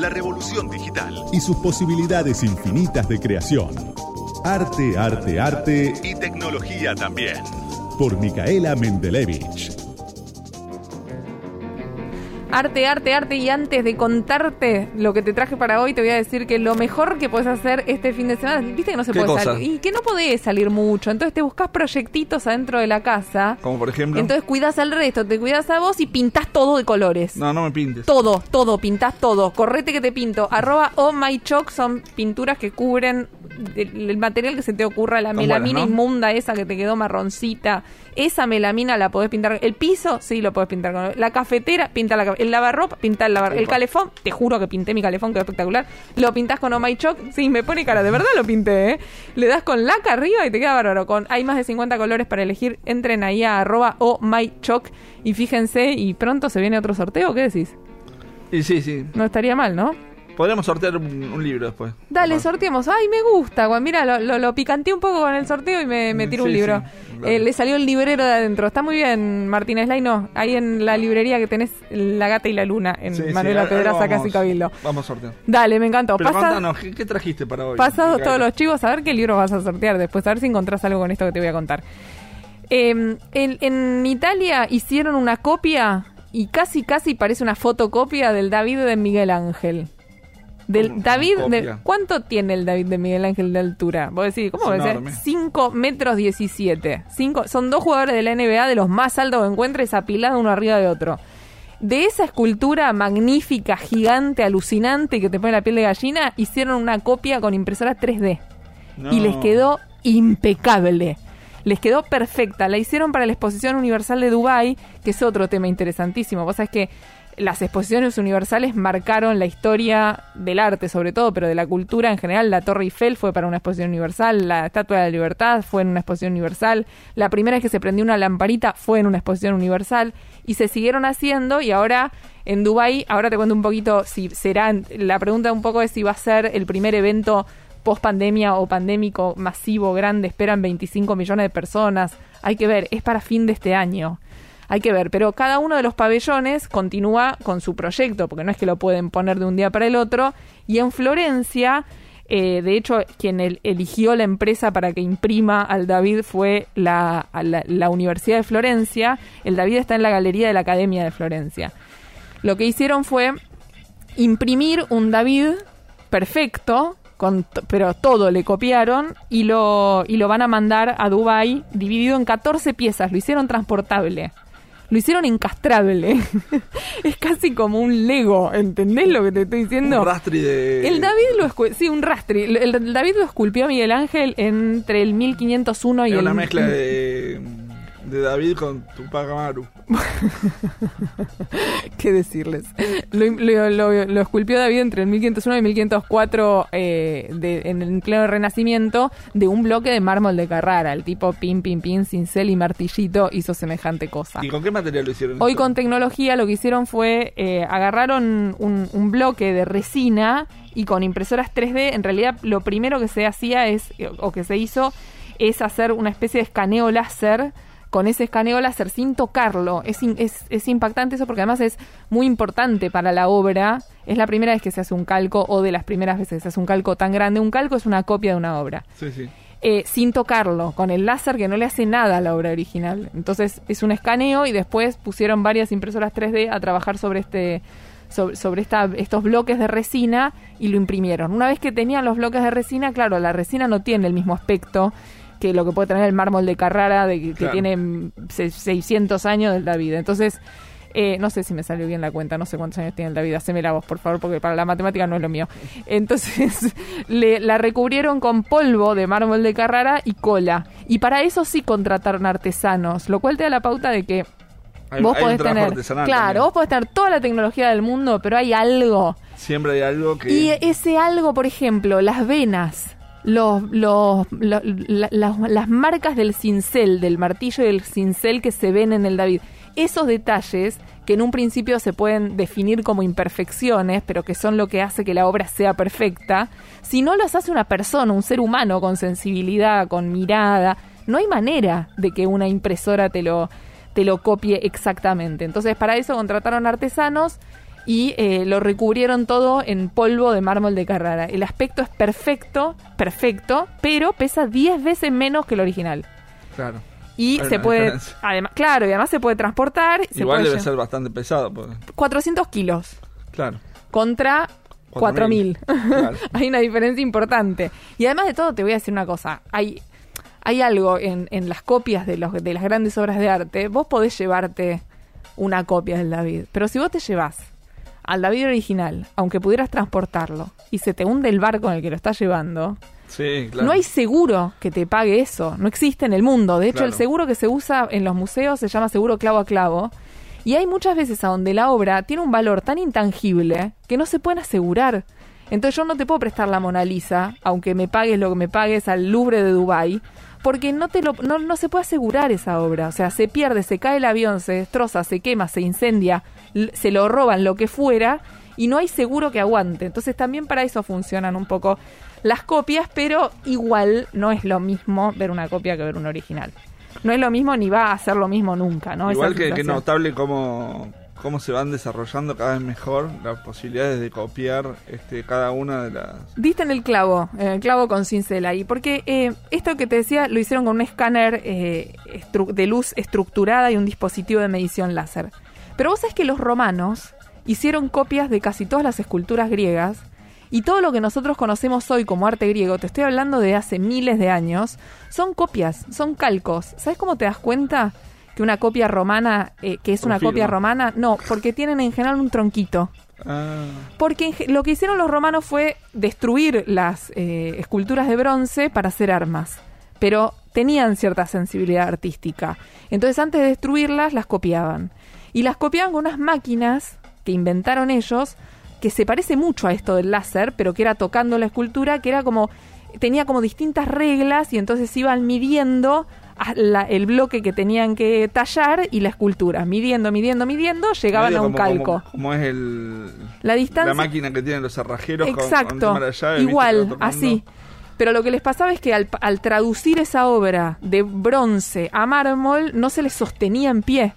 la revolución digital y sus posibilidades infinitas de creación. Arte, arte, arte y tecnología también. Por Micaela Mendelevich. Arte, arte, arte. Y antes de contarte lo que te traje para hoy, te voy a decir que lo mejor que puedes hacer este fin de semana, viste que no se ¿Qué puede cosa? salir. Y que no podés salir mucho. Entonces te buscas proyectitos adentro de la casa. Como por ejemplo. Entonces cuidas al resto, te cuidas a vos y pintás todo de colores. no, no me pintes. Todo, todo, pintás todo. Correte que te pinto. Arroba oh my chalk son pinturas que cubren el, el material que se te ocurra, la melamina buenas, ¿no? inmunda esa que te quedó marroncita. Esa melamina la podés pintar. El piso, sí, lo podés pintar con. La cafetera, pinta la. El lavarropa, pinta el lavar. El calefón, te juro que pinté mi calefón, quedó espectacular. Lo pintás con Oh My Chalk. Sí, me pone cara, de verdad lo pinté, ¿eh? Le das con laca arriba y te queda bárbaro. Con, hay más de 50 colores para elegir. Entren ahí a arroba Oh My Chalk y fíjense. Y pronto se viene otro sorteo, ¿qué decís? Y sí, sí. No estaría mal, ¿no? Podríamos sortear un, un libro después. Dale, Capaz. sorteemos. Ay, me gusta. Juan. Mira, lo, lo, lo picanteé un poco con el sorteo y me, me tiró un libro. sí. Eh, le salió el librero de adentro. Está muy bien, Martínez Laino. Ahí en la librería que tenés La Gata y la Luna, en Sí, Manuela Pedraza, casi Cabildo. Vamos a sortear. Dale, me encantó. Pero Pasa- contanos, ¿qué, qué trajiste para hoy? Pasados todos los chivos, a ver qué libro vas a sortear después, a ver si encontrás algo con esto que te voy a contar. Eh, en, en Italia hicieron una copia y casi casi parece una fotocopia del David de Miguel Ángel. Del. David, de. ¿cuánto tiene el David de Miguel Ángel de altura? Vos decís, ¿cómo va a ser? enorme. 5 metros 17. Cinco, son dos jugadores de la NBA de los más altos que encuentres apilados uno arriba de otro. De esa escultura magnífica, gigante, alucinante que te pone la piel de gallina, hicieron una copia con impresora 3D. No. Y les quedó impecable. Les quedó perfecta. La hicieron para la Exposición Universal de Dubai, que es otro tema interesantísimo. Vos sabés que las exposiciones universales marcaron la historia del arte, sobre todo, pero de la cultura en general. La Torre Eiffel fue para una exposición universal, la Estatua de la Libertad fue en una exposición universal, la primera vez que se prendió una lamparita fue en una exposición universal, y se siguieron haciendo, y ahora en Dubai, ahora te cuento un poquito si será, la pregunta un poco es si va a ser el primer evento post pandemia o pandémico masivo, grande, esperan 25 millones de personas. Hay que ver, es para fin de este año. Hay que ver, pero cada uno de los pabellones continúa con su proyecto, porque no es que lo pueden poner de un día para el otro. Y en Florencia, eh, de hecho, quien el- eligió la empresa para que imprima al David fue la, la, la Universidad de Florencia. El David está en la galería de la Academia de Florencia. Lo que hicieron fue imprimir un David perfecto, con pero todo le copiaron y lo, y lo van a mandar a Dubai dividido en 14 piezas. Lo hicieron transportable. Lo hicieron encastrable. es casi como un Lego, ¿entendés lo que te estoy diciendo? Un rastri de. El David lo escu- sí, un rastri. El, el David lo esculpió Miguel Ángel entre el 1501 y Es el una mezcla de, de David con Tupac Amaru. ¿Qué decirles? Lo, lo- lo- lo esculpió David entre el 1501 y 1504 eh, de- en el pleno renacimiento de un bloque de mármol de Carrara. El tipo pin, pin, pin, cincel y martillito hizo semejante cosa. ¿Y con qué material lo hicieron? Hoy esto? con tecnología lo que hicieron fue eh, agarraron un, un bloque de resina y con impresoras 3D, en realidad lo primero que se hacía es, o que se hizo, es hacer una especie de escaneo láser con ese escaneo láser sin tocarlo. Es, in- es, es impactante eso porque además es muy importante para la obra. Es la primera vez que se hace un calco o de las primeras veces que se hace un calco tan grande. Un calco es una copia de una obra Sí, sí. eh, sin tocarlo, con el láser que no le hace nada a la obra original. Entonces es un escaneo y después pusieron varias impresoras 3D a trabajar sobre este sobre, sobre esta, estos bloques de resina y lo imprimieron. Una vez que tenían los bloques de resina, claro, la resina no tiene el mismo aspecto que lo que puede tener el mármol de Carrara, de, que Claro. tiene mm, se- 600 años del David. Entonces, eh, no sé si me salió bien la cuenta, no sé cuántos años tiene el David, haceme la voz, por favor, porque para la matemática no es lo mío. Entonces, le, la recubrieron con polvo de mármol de Carrara y cola. Y para eso sí contrataron artesanos, lo cual te da la pauta de que Hay- vos hay podés tener, claro, también. vos podés tener toda la tecnología del mundo, pero hay algo Siempre hay algo que. y ese algo, por ejemplo, las venas, los, los, lo- la- la- las marcas del cincel, del martillo y del cincel que se ven en el David. Esos detalles que en un principio se pueden definir como imperfecciones, pero que son lo que hace que la obra sea perfecta, si no los hace una persona, un ser humano con sensibilidad, con mirada, no hay manera de que una impresora te lo, te lo copie exactamente. Entonces, para eso contrataron artesanos y eh, lo recubrieron todo en polvo de mármol de Carrara. El aspecto es perfecto, perfecto, pero pesa 10 veces menos que el original. Claro. Y Hay se puede, diferencia. además, claro, y además se puede transportar. se Igual puede debe ser bastante pesado. Porque, 400 kilos claro. contra 4.000. 4.000. Claro. hay una diferencia importante. Y además de todo, te voy a decir una cosa. Hay, hay algo en, en las copias de, los, de las grandes obras de arte. Vos podés llevarte una copia del David. Pero si vos te llevas al David original, aunque pudieras transportarlo, y se te hunde el barco en el que lo estás llevando, Sí, claro. no hay seguro que te pague eso. No existe en el mundo. De hecho, Claro. el seguro que se usa en los museos se llama seguro clavo a clavo. Y hay muchas veces a donde la obra tiene un valor tan intangible que no se pueden asegurar. Entonces yo no te puedo prestar la Mona Lisa, aunque me pagues lo que me pagues al Louvre de Dubai, porque no te lo, no, no se puede asegurar esa obra. O sea, se pierde, se cae el avión, se destroza, se quema, se incendia, se lo roban, lo que fuera, y no hay seguro que aguante. Entonces también para eso funcionan un poco las copias, pero igual no es lo mismo ver una copia que ver un original. No es lo mismo ni va a ser lo mismo nunca, ¿no? Igual que, que notable cómo, cómo se van desarrollando cada vez mejor las posibilidades de copiar este, cada una de las... Diste en el clavo, en el clavo con cincel ahí, porque eh, esto que te decía lo hicieron con un escáner eh, de luz estructurada y un dispositivo de medición láser. Pero vos sabés que los romanos hicieron copias de casi todas las esculturas griegas y todo lo que nosotros conocemos hoy como arte griego, te estoy hablando de hace miles de años, son copias, son calcos. ¿Sabes cómo te das cuenta que una copia romana, eh, que es una copia romana? No, porque tienen en general un tronquito. Ah, Porque lo que hicieron los romanos fue destruir las eh, esculturas de bronce para hacer armas. Pero tenían cierta sensibilidad artística. Entonces antes de destruirlas las copiaban. Y las copiaban con unas máquinas que inventaron ellos que se parece mucho a esto del láser, pero que era tocando la escultura, que era como tenía como distintas reglas y entonces iban midiendo la- el bloque que tenían que tallar y la escultura, midiendo, midiendo, midiendo, llegaban medio a un como- calco. Como, como es el, La distancia la máquina que tienen los cerrajeros con- con, el Exacto, igual, así. Pero lo que les pasaba es que al, al traducir esa obra de bronce a mármol no se les sostenía en pie,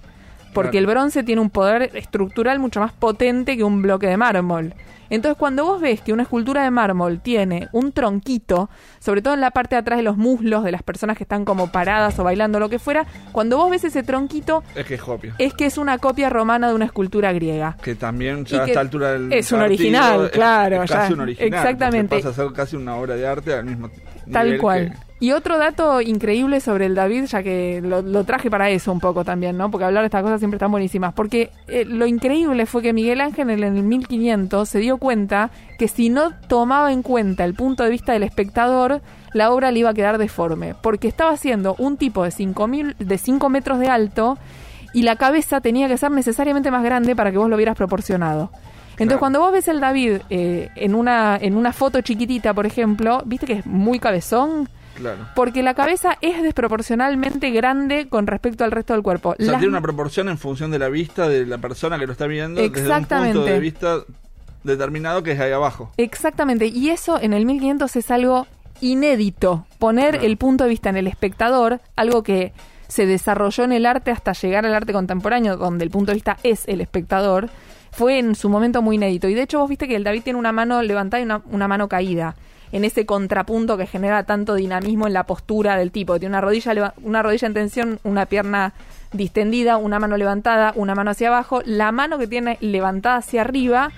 porque Claro. el bronce tiene un poder estructural mucho más potente que un bloque de mármol. Entonces cuando vos ves que una escultura de mármol tiene un tronquito, sobre todo en la parte de atrás de los muslos de las personas que están como paradas o bailando lo que fuera, cuando vos ves ese tronquito Es que es copia. es que es una copia romana de una escultura griega. Que también Y ya a esta altura del es un original, es- claro, es casi ya, un original. exactamente. Pasa a ser casi una obra de arte al mismo Tal nivel cual. que- Y otro dato increíble sobre el David, ya que lo, lo traje para eso un poco también, ¿no? Porque hablar de estas cosas siempre están buenísimas. Porque eh, lo increíble fue que Miguel Ángel en el 1500 se dio cuenta que si no tomaba en cuenta el punto de vista del espectador, la obra le iba a quedar deforme. Porque estaba haciendo un tipo de 5 de cinco metros de alto y la cabeza tenía que ser necesariamente más grande para que vos lo vieras proporcionado. Entonces, Claro. cuando vos ves el David eh, en, una, en una foto chiquitita, por ejemplo, viste que es muy cabezón, Claro. porque la cabeza es desproporcionalmente grande con respecto al resto del cuerpo. O sea, Las- tiene una proporción en función de la vista de la persona que lo está viendo desde un Exactamente. punto de vista determinado que es ahí abajo. Exactamente, y eso en el 1500 es algo inédito, poner Claro. el punto de vista en el espectador, algo que se desarrolló en el arte hasta llegar al arte contemporáneo, donde el punto de vista es el espectador, fue en su momento muy inédito. Y de hecho vos viste que el David tiene una mano levantada y una, una mano caída, en ese contrapunto que genera tanto dinamismo en la postura del tipo. Tiene una rodilla, una rodilla en tensión, una pierna distendida, una mano levantada, una mano hacia abajo. La mano que tiene levantada hacia arriba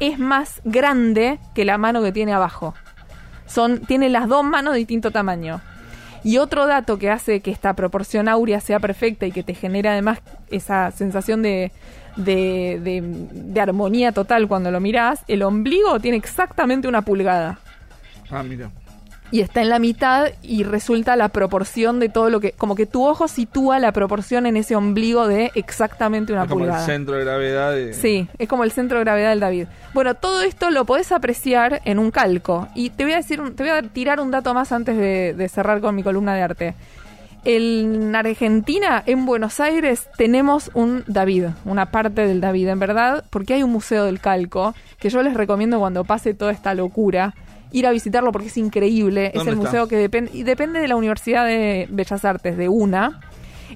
es más grande que la mano que tiene abajo. Son, tiene las dos manos de distinto tamaño. Y otro dato que hace que esta proporción áurea sea perfecta y que te genera además esa sensación de, de, de- de armonía total cuando lo mirás, el ombligo tiene exactamente una pulgada. Ah, mira. Y está en la mitad y resulta la proporción de todo lo que... Como que tu ojo sitúa la proporción en ese ombligo de exactamente una es como pulgada. el centro de gravedad de... Sí, es como el centro de gravedad del David. Bueno, todo esto lo podés apreciar en un calco. Y te voy a decir, un- te voy a tirar un dato más antes de, de cerrar con mi columna de arte. En Argentina, en Buenos Aires, tenemos un David, una parte del David, en verdad, porque hay un museo del calco que yo les recomiendo cuando pase toda esta locura ir a visitarlo porque es increíble. Es ¿Dónde el está? museo que depende y depende de la Universidad de Bellas Artes de una.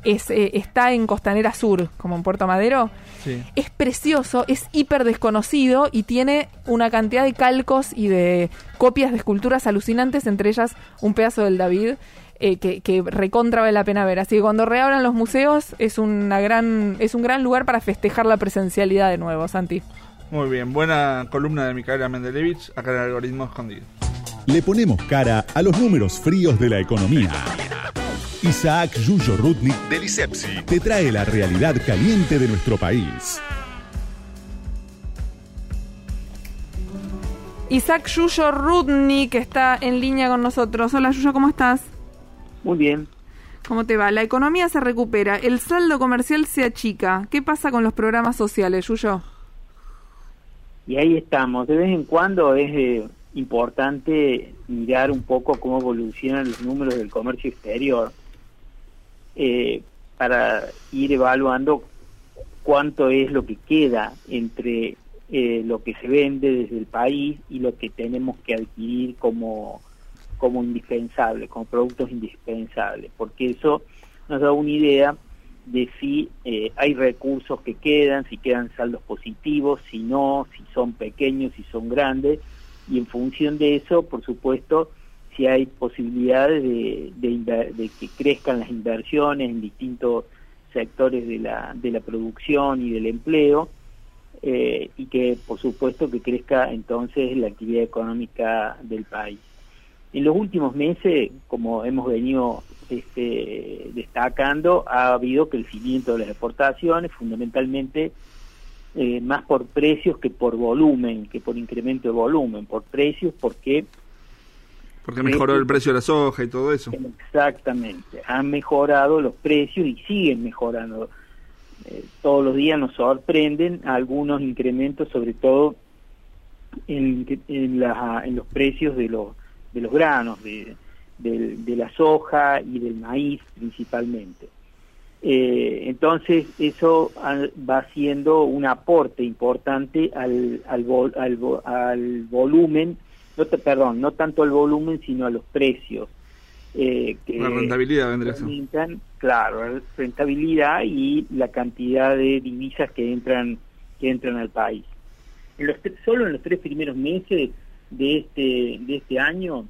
Es, eh, está en Costanera Sur, como en Puerto Madero. Sí. Es precioso, es hiper desconocido y tiene una cantidad de calcos y de copias de esculturas alucinantes, entre ellas un pedazo del David. eh, que, que recontra vale la pena ver. Así que cuando reabran los museos es una gran es un gran lugar para festejar la presencialidad de nuevo, Santi. Muy bien, buena columna de Micaela Mendelevich, acá en el algoritmo escondido. Le ponemos cara a los números fríos de la economía. Isaac Yuyo Rudnik Del ISEPSI. te trae la realidad caliente de nuestro país. Isaac Yuyo Rudnik está en línea con nosotros. Hola Yuyo, ¿cómo estás? Muy bien. ¿Cómo te va? La economía se recupera, el saldo comercial se achica. ¿Qué pasa con los programas sociales, Yuyo? Y ahí estamos. De vez en cuando es eh, importante mirar un poco cómo evolucionan los números del comercio exterior eh, para ir evaluando cuánto es lo que queda entre eh, lo que se vende desde el país y lo que tenemos que adquirir como, como indispensable, como productos indispensables, porque eso nos da una idea de si eh, hay recursos que quedan, si quedan saldos positivos, si no, si son pequeños, si son grandes, y en función de eso, por supuesto, si hay posibilidades de, que crezcan las inversiones en distintos sectores de la, de la producción y del empleo, eh, y que por supuesto que crezca entonces la actividad económica del país. En los últimos meses, como hemos venido este, destacando, ha habido crecimiento de las exportaciones, fundamentalmente eh, más por precios que por volumen, que por incremento de volumen, por precios porque Porque mejoró el precio de la soja y todo eso. Exactamente, han mejorado los precios y siguen mejorando. Eh, todos los días nos sorprenden algunos incrementos, sobre todo en, en, la- en los precios de los, de los granos, de, del- de la soja y del maíz principalmente. Eh, entonces eso va siendo un aporte importante al, al, vol- al, al volumen, no te- perdón, no tanto al volumen sino a los precios. eh, que La rentabilidad vendría aumentan, claro, la rentabilidad y la cantidad de divisas que entran que entran al país. En los solo en los tres primeros meses de este de este año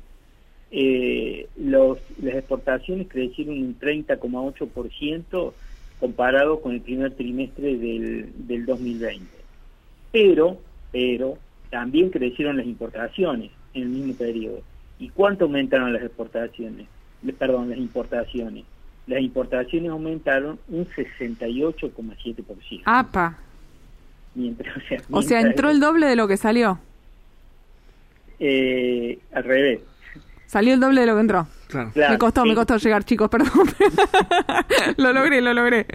eh, los, las exportaciones crecieron un 30,8% comparado con el primer trimestre del, del 2020. Pero, pero, también crecieron las importaciones en el mismo periodo. ¿Y cuánto aumentaron las exportaciones? Perdón, las importaciones. Las importaciones aumentaron un 68,7%. Apa. Mientras, o sea, O sea, mientras- entró el doble de lo que salió. eh, al revés. Salió el doble de lo que entró. Claro. Claro, me costó, sí. me costó llegar, chicos, perdón. lo logré, lo logré.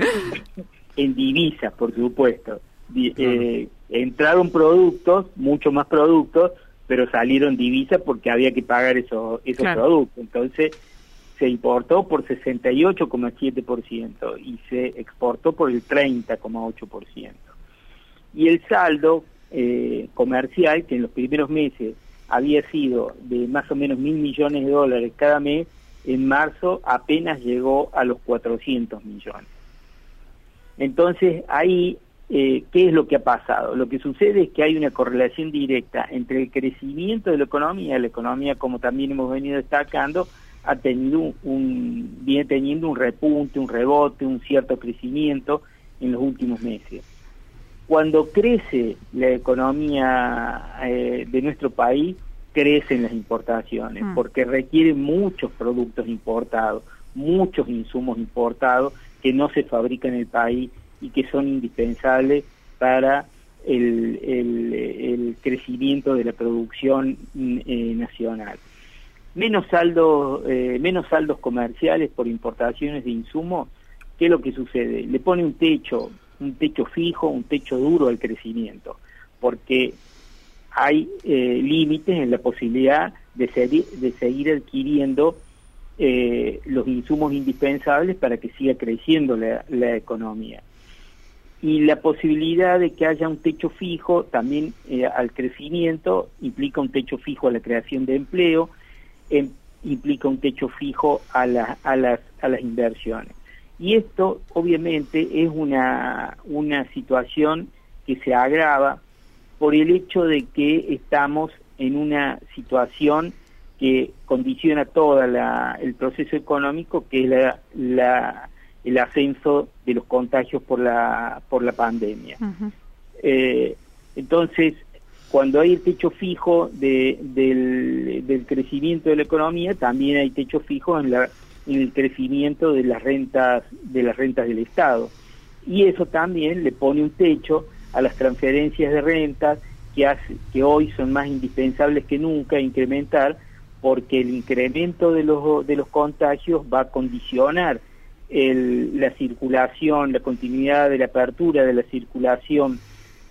en divisas, por supuesto. Di- eh, entraron productos, mucho más productos, pero salieron divisas porque había que pagar esos, esos Claro. productos. Entonces se importó por 68,7% y se exportó por el 30,8%. Y el saldo eh, comercial, que en los primeros meses había sido de más o menos mil millones de dólares cada mes, en marzo apenas llegó a los 400 millones. Entonces, ahí, eh, ¿qué es lo que ha pasado? Lo que sucede es que hay una correlación directa entre el crecimiento de la economía, la economía, como también hemos venido destacando, ha tenido un, un- viene teniendo un repunte, un rebote, un cierto crecimiento en los últimos meses. Cuando crece la economía eh, de nuestro país, crecen las importaciones, Mm. porque requiere muchos productos importados, muchos insumos importados que no se fabrican en el país y que son indispensables para el, el- el crecimiento de la producción mm, eh, nacional. Menos saldos, eh, menos saldos comerciales por importaciones de insumos, ¿qué es lo que sucede? Le pone un techo, un techo fijo, un techo duro al crecimiento, porque hay eh, límites en la posibilidad de, seguir adquiriendo eh, los insumos indispensables para que siga creciendo la, economía. Y la posibilidad de que haya un techo fijo también eh, al crecimiento implica un techo fijo a la creación de empleo, em- implica un techo fijo a, a, las, a las inversiones. Y esto obviamente es una, una situación que se agrava por el hecho de que estamos en una situación que condiciona todo el proceso económico, que es la, la, el ascenso de los contagios por la, por la pandemia. eh, entonces, cuando hay el techo fijo de, del, del, crecimiento de la economía, también hay techo fijo en, la, en el crecimiento de las rentas de las rentas del Estado. Y eso también le pone un techo a las transferencias de rentas que, hace, que hoy son más indispensables que nunca incrementar porque el incremento de los, de los contagios va a condicionar el, la circulación, la continuidad de la apertura de la circulación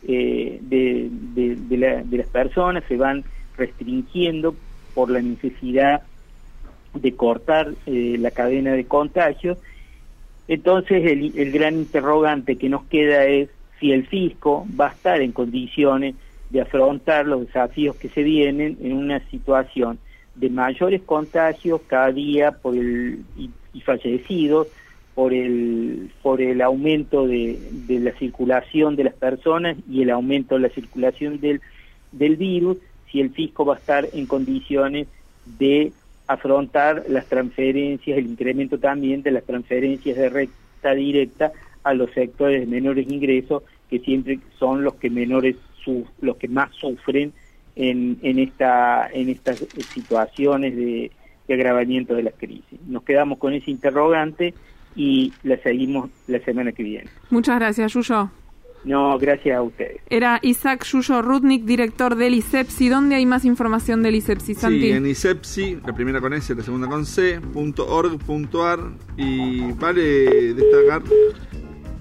eh, de, de, la, de las personas, se van restringiendo por la necesidad de cortar eh, la cadena de contagios. Entonces el, el gran interrogante que nos queda es si el fisco va a estar en condiciones de afrontar los desafíos que se vienen en una situación de mayores contagios cada día por el y, y fallecidos por el por el aumento de, de, la circulación de las personas y el aumento de la circulación del del virus si el fisco va a estar en condiciones de afrontar las transferencias el incremento también de las transferencias de recta directa a los sectores de menores ingresos que siempre son los que menores los que más sufren en, en esta en estas situaciones de, de agravamiento de la crisis. Nos quedamos con ese interrogante y la seguimos la semana que viene. Muchas gracias, Yuyo. No, gracias a ustedes. Era Isaac Yuyo Rudnik, director del ISEPSI. ¿Dónde hay más información del ISEPSI, Santi? Sí, en ISEPSI, la primera con S, la segunda con C, punto org, punto ar, y vale destacar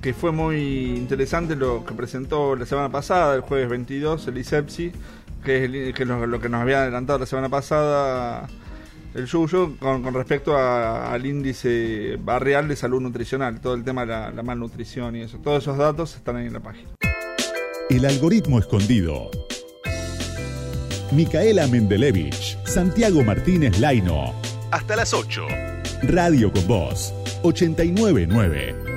que fue muy interesante lo que presentó la semana pasada, el jueves 22, el ISEPSI, que es, el, que lo, lo, que nos había adelantado la semana pasada el Yuyo con, con respecto a, al índice barrial de salud nutricional, todo el tema de la, la malnutrición y eso. Todos esos datos están ahí en la página. El algoritmo escondido. Micaela Mendelevich, Santiago Martínez Laino. Hasta las 8. Radio con Voz, 899.